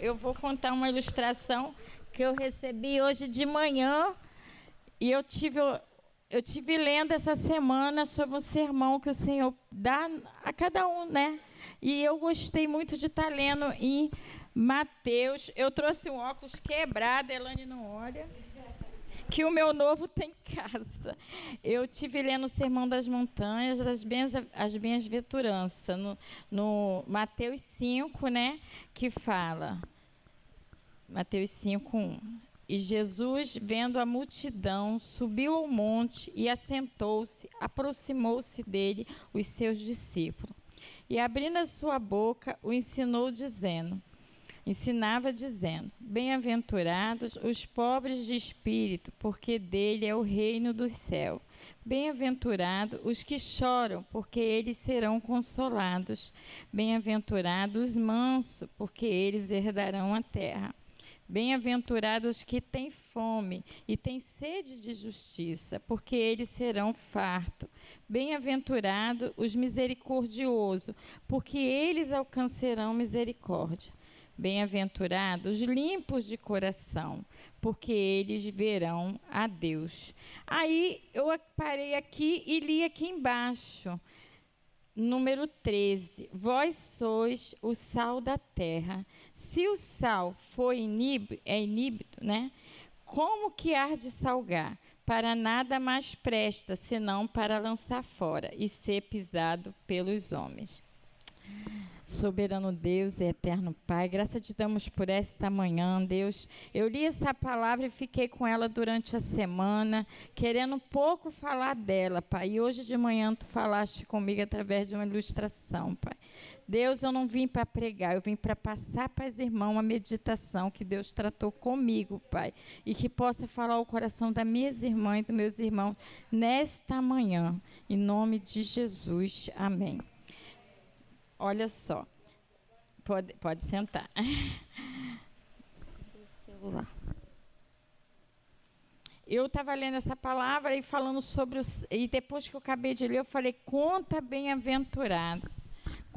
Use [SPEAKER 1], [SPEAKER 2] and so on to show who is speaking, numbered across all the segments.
[SPEAKER 1] eu vou contar uma ilustração que eu recebi hoje de manhã e eu tive eu tive lendo essa semana sobre um sermão que o Senhor dá a cada um, né? E eu gostei muito de estar tá lendo em Mateus. Eu trouxe um óculos quebrado, Elane não olha. Que o meu novo tem casa. Eu tive lendo o Sermão das Montanhas, das bens, as bem-aventuranças, no, no Mateus 5, né? Que fala. Mateus 5, 1. E Jesus, vendo a multidão, subiu ao monte e assentou-se, aproximou-se dele os seus discípulos. E abrindo a sua boca, o ensinou dizendo: Ensinava dizendo: Bem-aventurados os pobres de espírito, porque dele é o reino do céu. Bem-aventurados os que choram, porque eles serão consolados. Bem-aventurados os mansos, porque eles herdarão a terra. Bem-aventurados que têm fome e têm sede de justiça, porque eles serão fartos. Bem-aventurados os misericordiosos, porque eles alcançarão misericórdia. Bem-aventurados os limpos de coração, porque eles verão a Deus. Aí eu parei aqui e li aqui embaixo número 13. Vós sois o sal da terra. Se o sal for inibe, é iníbido, né? Como que há de salgar? Para nada mais presta, senão para lançar fora e ser pisado pelos homens. Soberano Deus e eterno Pai, graça te damos por esta manhã, Deus. Eu li essa palavra e fiquei com ela durante a semana, querendo pouco falar dela, Pai. E hoje de manhã tu falaste comigo através de uma ilustração, Pai. Deus, eu não vim para pregar, eu vim para passar para as irmãs uma meditação que Deus tratou comigo, Pai. E que possa falar o coração das minhas irmãs e dos meus irmãos nesta manhã. Em nome de Jesus. Amém. Olha só. Pode, pode sentar. celular. Eu estava lendo essa palavra e falando sobre os. E depois que eu acabei de ler, eu falei: conta bem-aventurado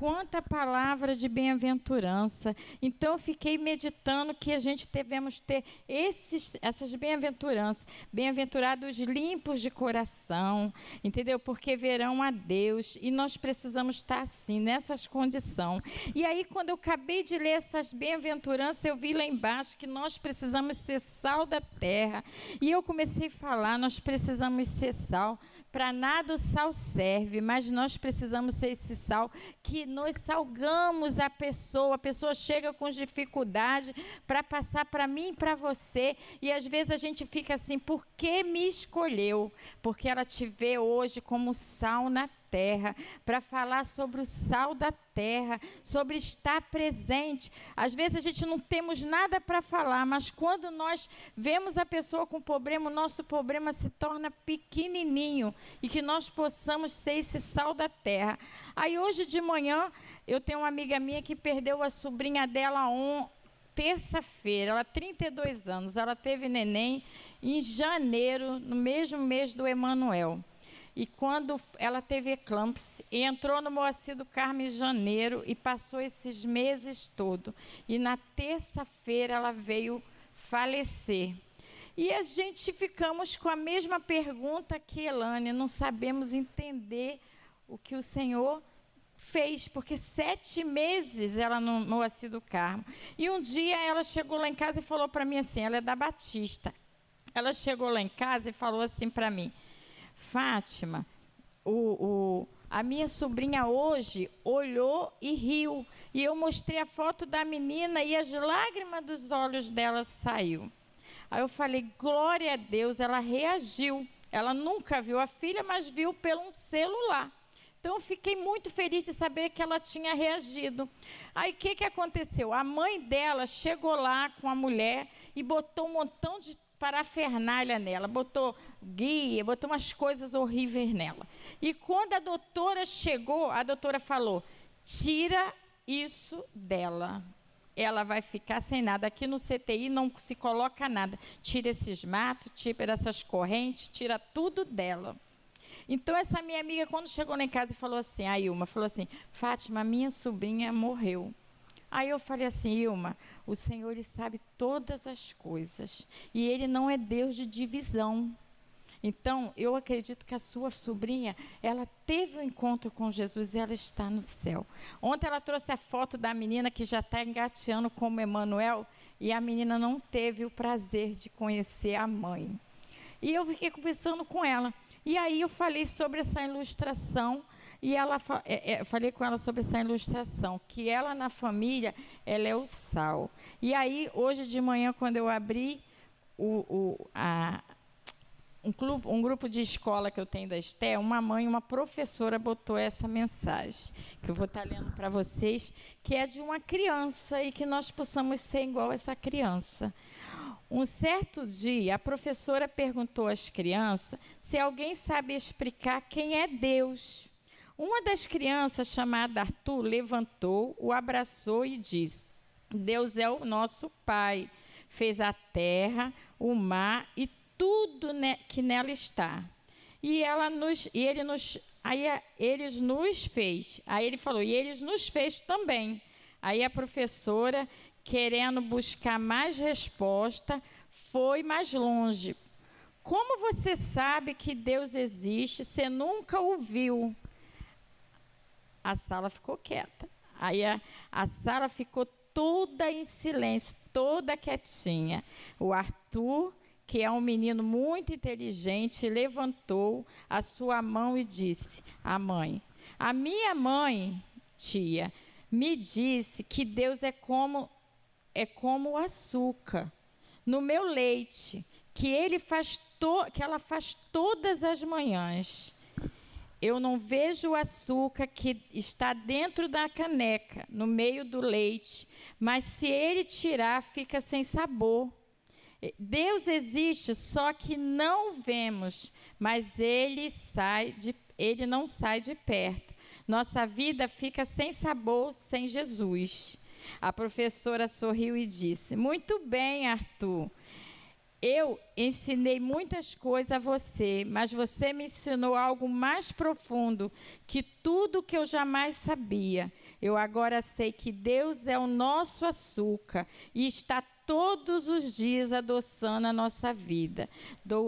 [SPEAKER 1] quanta palavra de bem-aventurança. Então eu fiquei meditando que a gente devemos ter esses, essas bem-aventuranças, bem-aventurados limpos de coração, entendeu? Porque verão a Deus e nós precisamos estar assim, nessas condições. E aí, quando eu acabei de ler essas bem-aventuranças, eu vi lá embaixo que nós precisamos ser sal da terra. E eu comecei a falar: nós precisamos ser sal. Para nada o sal serve, mas nós precisamos ser esse sal que nós salgamos a pessoa. A pessoa chega com dificuldade para passar para mim e para você. E às vezes a gente fica assim: por que me escolheu? Porque ela te vê hoje como sal na terra, para falar sobre o sal da terra, sobre estar presente. Às vezes a gente não temos nada para falar, mas quando nós vemos a pessoa com problema, o nosso problema se torna pequenininho e que nós possamos ser esse sal da terra. Aí hoje de manhã eu tenho uma amiga minha que perdeu a sobrinha dela on terça-feira, ela 32 anos, ela teve neném em janeiro, no mesmo mês do Emanuel. E quando ela teve eclâmpsia, entrou no Moacir do Carmo em janeiro e passou esses meses todo. E na terça-feira ela veio falecer. E a gente ficamos com a mesma pergunta que Elane, não sabemos entender o que o Senhor fez, porque sete meses ela no Moacir do Carmo. E um dia ela chegou lá em casa e falou para mim assim, ela é da Batista. Ela chegou lá em casa e falou assim para mim, Fátima, o, o, a minha sobrinha hoje olhou e riu. E eu mostrei a foto da menina e as lágrimas dos olhos dela saiu. Aí eu falei, glória a Deus, ela reagiu. Ela nunca viu a filha, mas viu pelo um celular. Então, eu fiquei muito feliz de saber que ela tinha reagido. Aí, o que, que aconteceu? A mãe dela chegou lá com a mulher e botou um montão de parafernália nela, botou guia, botou umas coisas horríveis nela. E quando a doutora chegou, a doutora falou: tira isso dela. Ela vai ficar sem nada. Aqui no CTI não se coloca nada. Tira esses matos, tira essas correntes, tira tudo dela. Então, essa minha amiga, quando chegou lá em casa falou assim, a Ilma, falou assim: Fátima, minha sobrinha morreu. Aí eu falei assim, Ilma, o Senhor ele sabe todas as coisas e ele não é Deus de divisão. Então, eu acredito que a sua sobrinha, ela teve um encontro com Jesus e ela está no céu. Ontem ela trouxe a foto da menina que já está engateando como Emanuel e a menina não teve o prazer de conhecer a mãe. E eu fiquei conversando com ela. E aí eu falei sobre essa ilustração e ela é, é, falei com ela sobre essa ilustração, que ela na família, ela é o sal. E aí, hoje de manhã, quando eu abri o, o, a, um, clube, um grupo de escola que eu tenho da Esté, uma mãe, uma professora botou essa mensagem, que eu vou estar lendo para vocês, que é de uma criança e que nós possamos ser igual essa criança. Um certo dia, a professora perguntou às crianças se alguém sabe explicar quem é Deus. Uma das crianças, chamada Arthur, levantou, o abraçou e disse: Deus é o nosso Pai, fez a terra, o mar e tudo que nela está. E ela nos, e ele nos, aí eles nos fez. Aí ele falou, e eles nos fez também. Aí a professora, querendo buscar mais resposta, foi mais longe. Como você sabe que Deus existe? Você nunca ouviu. A sala ficou quieta. Aí a, a sala ficou toda em silêncio, toda quietinha. O Arthur que é um menino muito inteligente, levantou a sua mão e disse à mãe: A minha mãe, tia, me disse que Deus é como é como o açúcar no meu leite, que ele faz to, que ela faz todas as manhãs. Eu não vejo o açúcar que está dentro da caneca, no meio do leite, mas se ele tirar, fica sem sabor. Deus existe, só que não vemos, mas ele sai de, ele não sai de perto. Nossa vida fica sem sabor sem Jesus. A professora sorriu e disse: Muito bem, Arthur. Eu ensinei muitas coisas a você, mas você me ensinou algo mais profundo que tudo que eu jamais sabia. Eu agora sei que Deus é o nosso açúcar e está todos os dias adoçando a nossa vida.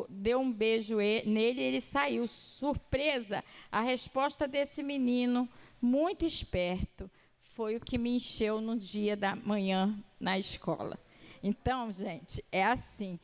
[SPEAKER 1] deu um beijo nele e ele saiu. Surpresa, a resposta desse menino, muito esperto, foi o que me encheu no dia da manhã na escola. Então, gente, é assim.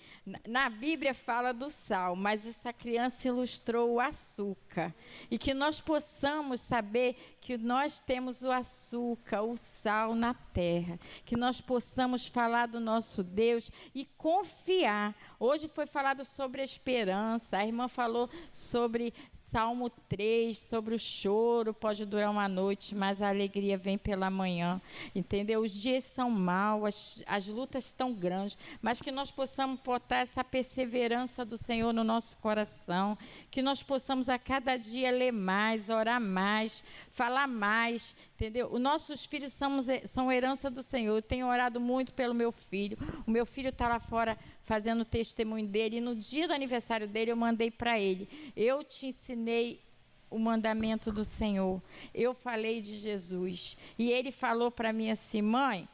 [SPEAKER 1] Na Bíblia fala do sal, mas essa criança ilustrou o açúcar. E que nós possamos saber que nós temos o açúcar, o sal na terra. Que nós possamos falar do nosso Deus e confiar. Hoje foi falado sobre a esperança. A irmã falou sobre Salmo 3, sobre o choro, pode durar uma noite, mas a alegria vem pela manhã. Entendeu? Os dias são maus, as, as lutas estão grandes, mas que nós possamos botar essa perseverança do Senhor no nosso coração, que nós possamos a cada dia ler mais, orar mais, falar mais, entendeu? Os nossos filhos são, são herança do Senhor. Eu tenho orado muito pelo meu filho. O meu filho está lá fora fazendo testemunho dele. E no dia do aniversário dele, eu mandei para ele: Eu te ensinei o mandamento do Senhor. Eu falei de Jesus. E ele falou para mim assim: Mãe.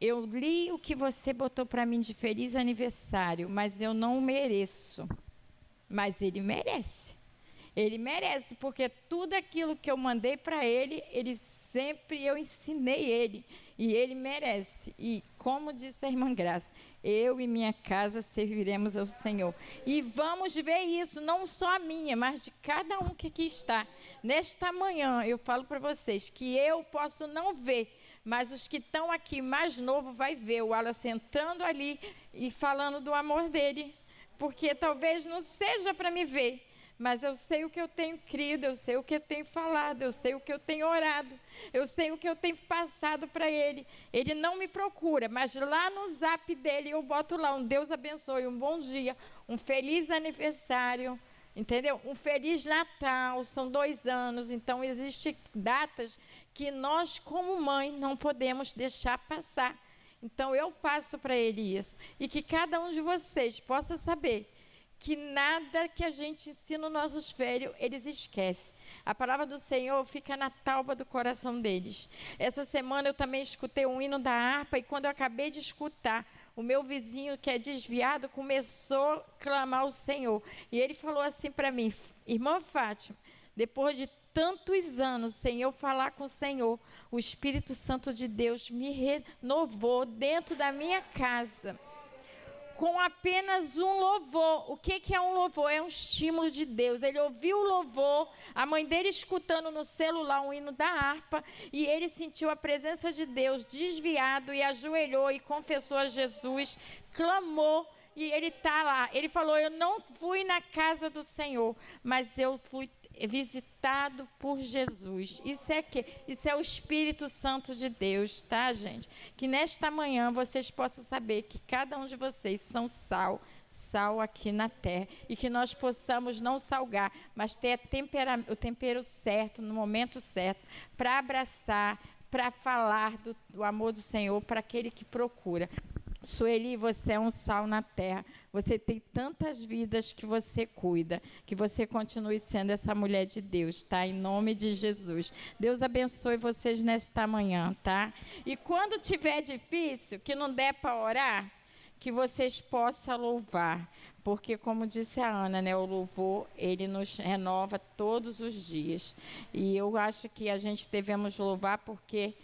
[SPEAKER 1] Eu li o que você botou para mim de feliz aniversário, mas eu não mereço. Mas ele merece. Ele merece, porque tudo aquilo que eu mandei para ele, ele sempre eu ensinei ele. E ele merece. E como disse a irmã Graça, eu e minha casa serviremos ao Senhor. E vamos ver isso, não só a minha, mas de cada um que aqui está. Nesta manhã, eu falo para vocês que eu posso não ver, mas os que estão aqui mais novo vai ver o Alan sentando ali e falando do amor dele. Porque talvez não seja para me ver, mas eu sei o que eu tenho crido, eu sei o que eu tenho falado, eu sei o que eu tenho orado, eu sei o que eu tenho passado para ele. Ele não me procura, mas lá no zap dele eu boto lá um Deus abençoe, um bom dia, um feliz aniversário, entendeu? Um feliz Natal, são dois anos, então existem datas que nós, como mãe, não podemos deixar passar. Então eu passo para ele isso. E que cada um de vocês possa saber que nada que a gente ensina os nossos filhos, eles esquecem. A palavra do Senhor fica na talba do coração deles. Essa semana eu também escutei um hino da harpa e quando eu acabei de escutar, o meu vizinho que é desviado começou a clamar ao Senhor. E ele falou assim para mim: Irmã Fátima, depois de tantos anos sem eu falar com o Senhor, o Espírito Santo de Deus me renovou dentro da minha casa com apenas um louvor. O que, que é um louvor? É um estímulo de Deus. Ele ouviu o louvor, a mãe dele escutando no celular um hino da harpa, e ele sentiu a presença de Deus desviado e ajoelhou e confessou a Jesus, clamou e ele está lá. Ele falou: Eu não fui na casa do Senhor, mas eu fui visitado por Jesus. Isso é que isso é o Espírito Santo de Deus, tá, gente? Que nesta manhã vocês possam saber que cada um de vocês são sal, sal aqui na terra e que nós possamos não salgar, mas ter o tempero certo no momento certo para abraçar, para falar do, do amor do Senhor para aquele que procura. Sueli, você é um sal na terra. Você tem tantas vidas que você cuida. Que você continue sendo essa mulher de Deus, tá? Em nome de Jesus. Deus abençoe vocês nesta manhã, tá? E quando tiver difícil, que não der para orar, que vocês possam louvar. Porque, como disse a Ana, né, o louvor, ele nos renova todos os dias. E eu acho que a gente devemos louvar porque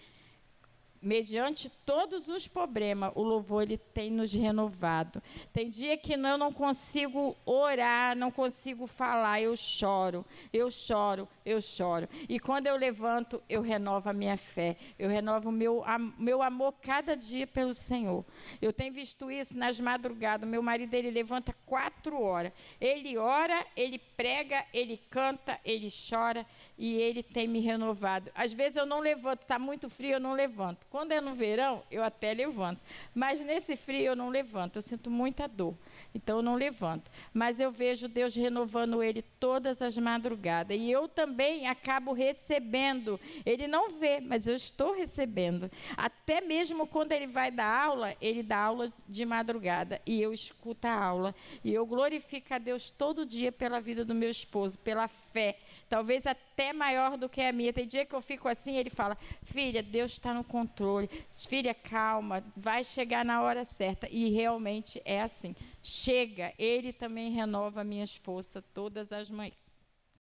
[SPEAKER 1] mediante todos os problemas, o louvor ele tem nos renovado. Tem dia que eu não consigo orar, não consigo falar, eu choro, eu choro, eu choro. E quando eu levanto, eu renovo a minha fé, eu renovo o meu, meu amor cada dia pelo Senhor. Eu tenho visto isso nas madrugadas. Meu marido ele levanta quatro horas. Ele ora, ele prega, ele canta, ele chora e ele tem me renovado. Às vezes eu não levanto, está muito frio, eu não levanto. Quando é no verão, eu até levanto. Mas nesse frio eu não levanto, eu sinto muita dor. Então eu não levanto. Mas eu vejo Deus renovando ele todas as madrugadas. E eu também acabo recebendo. Ele não vê, mas eu estou recebendo. Até mesmo quando ele vai dar aula, ele dá aula de madrugada. E eu escuto a aula. E eu glorifico a Deus todo dia pela vida do meu esposo, pela fé. Talvez até maior do que a minha. Tem dia que eu fico assim, ele fala: Filha, Deus está no controle. Filha, calma, vai chegar na hora certa. E realmente é assim. Chega, Ele também renova minhas forças todas as manhãs.